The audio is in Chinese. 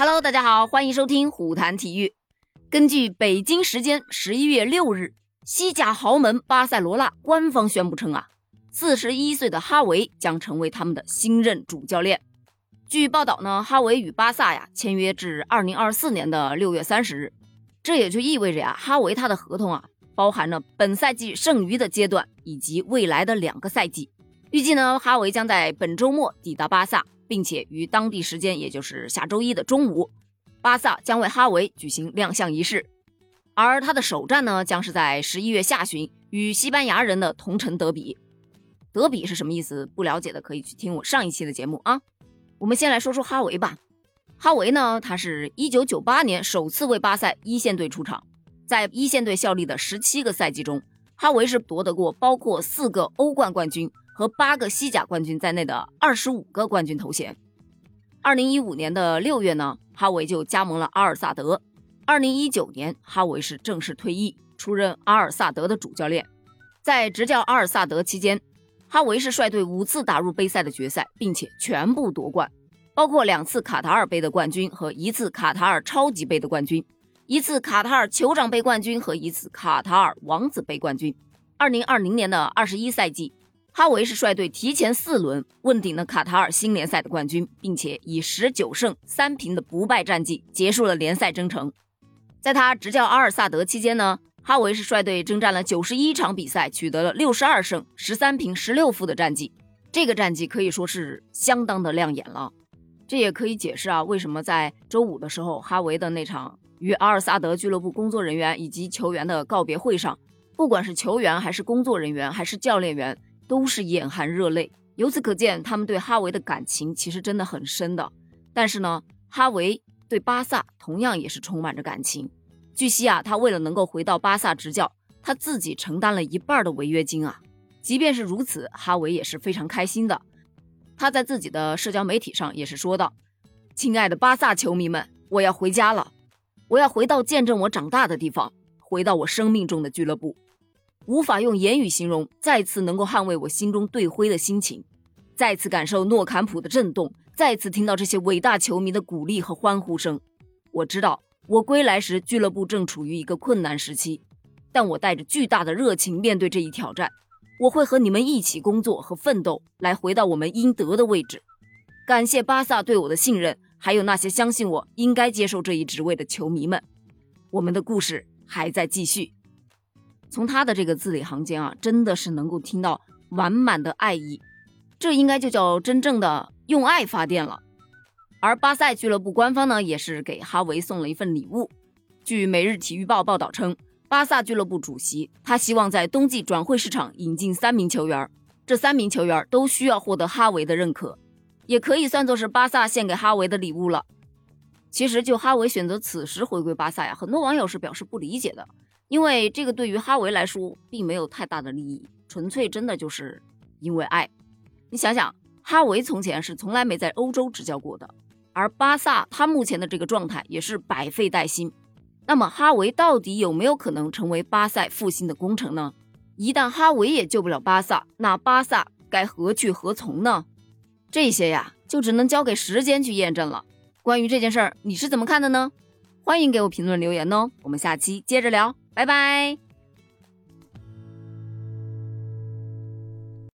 Hello，大家好，欢迎收听虎谈体育。根据北京时间十一月六日，西甲豪门巴塞罗那官方宣布称啊，四十一岁的哈维将成为他们的新任主教练。据报道呢，哈维与巴萨呀签约至二零二四年的六月三十日，这也就意味着呀，哈维他的合同啊包含了本赛季剩余的阶段以及未来的两个赛季。预计呢，哈维将在本周末抵达巴萨。并且于当地时间，也就是下周一的中午，巴萨将为哈维举行亮相仪式，而他的首战呢，将是在十一月下旬与西班牙人的同城德比。德比是什么意思？不了解的可以去听我上一期的节目啊。我们先来说说哈维吧。哈维呢，他是一九九八年首次为巴萨一线队出场，在一线队效力的十七个赛季中，哈维是夺得过包括四个欧冠冠军。和八个西甲冠军在内的二十五个冠军头衔。二零一五年的六月呢，哈维就加盟了阿尔萨德。二零一九年，哈维是正式退役，出任阿尔萨德的主教练。在执教阿尔萨德期间，哈维是率队五次打入杯赛的决赛，并且全部夺冠，包括两次卡塔尔杯的冠军和一次卡塔尔超级杯的冠军，一次卡塔尔酋长杯冠军和一次卡塔尔王子杯冠军。二零二零年的二十一赛季。哈维是率队提前四轮问鼎了卡塔尔新联赛的冠军，并且以十九胜三平的不败战绩结束了联赛征程。在他执教阿尔萨德期间呢，哈维是率队征战了九十一场比赛，取得了六十二胜十三平十六负的战绩。这个战绩可以说是相当的亮眼了。这也可以解释啊，为什么在周五的时候，哈维的那场与阿尔萨德俱乐部工作人员以及球员的告别会上，不管是球员还是工作人员还是教练员。都是眼含热泪，由此可见，他们对哈维的感情其实真的很深的。但是呢，哈维对巴萨同样也是充满着感情。据悉啊，他为了能够回到巴萨执教，他自己承担了一半的违约金啊。即便是如此，哈维也是非常开心的。他在自己的社交媒体上也是说道：“亲爱的巴萨球迷们，我要回家了，我要回到见证我长大的地方，回到我生命中的俱乐部。”无法用言语形容，再次能够捍卫我心中队徽的心情，再次感受诺坎普的震动，再次听到这些伟大球迷的鼓励和欢呼声。我知道我归来时，俱乐部正处于一个困难时期，但我带着巨大的热情面对这一挑战。我会和你们一起工作和奋斗，来回到我们应得的位置。感谢巴萨对我的信任，还有那些相信我应该接受这一职位的球迷们。我们的故事还在继续。从他的这个字里行间啊，真的是能够听到满满的爱意，这应该就叫真正的用爱发电了。而巴塞俱乐部官方呢，也是给哈维送了一份礼物。据《每日体育报》报道称，巴萨俱乐部主席他希望在冬季转会市场引进三名球员，这三名球员都需要获得哈维的认可，也可以算作是巴萨献给哈维的礼物了。其实，就哈维选择此时回归巴萨呀，很多网友是表示不理解的。因为这个对于哈维来说并没有太大的利益，纯粹真的就是因为爱。你想想，哈维从前是从来没在欧洲执教过的，而巴萨他目前的这个状态也是百废待兴。那么哈维到底有没有可能成为巴萨复兴的功臣呢？一旦哈维也救不了巴萨，那巴萨该何去何从呢？这些呀，就只能交给时间去验证了。关于这件事儿，你是怎么看的呢？欢迎给我评论留言哦，我们下期接着聊。拜拜。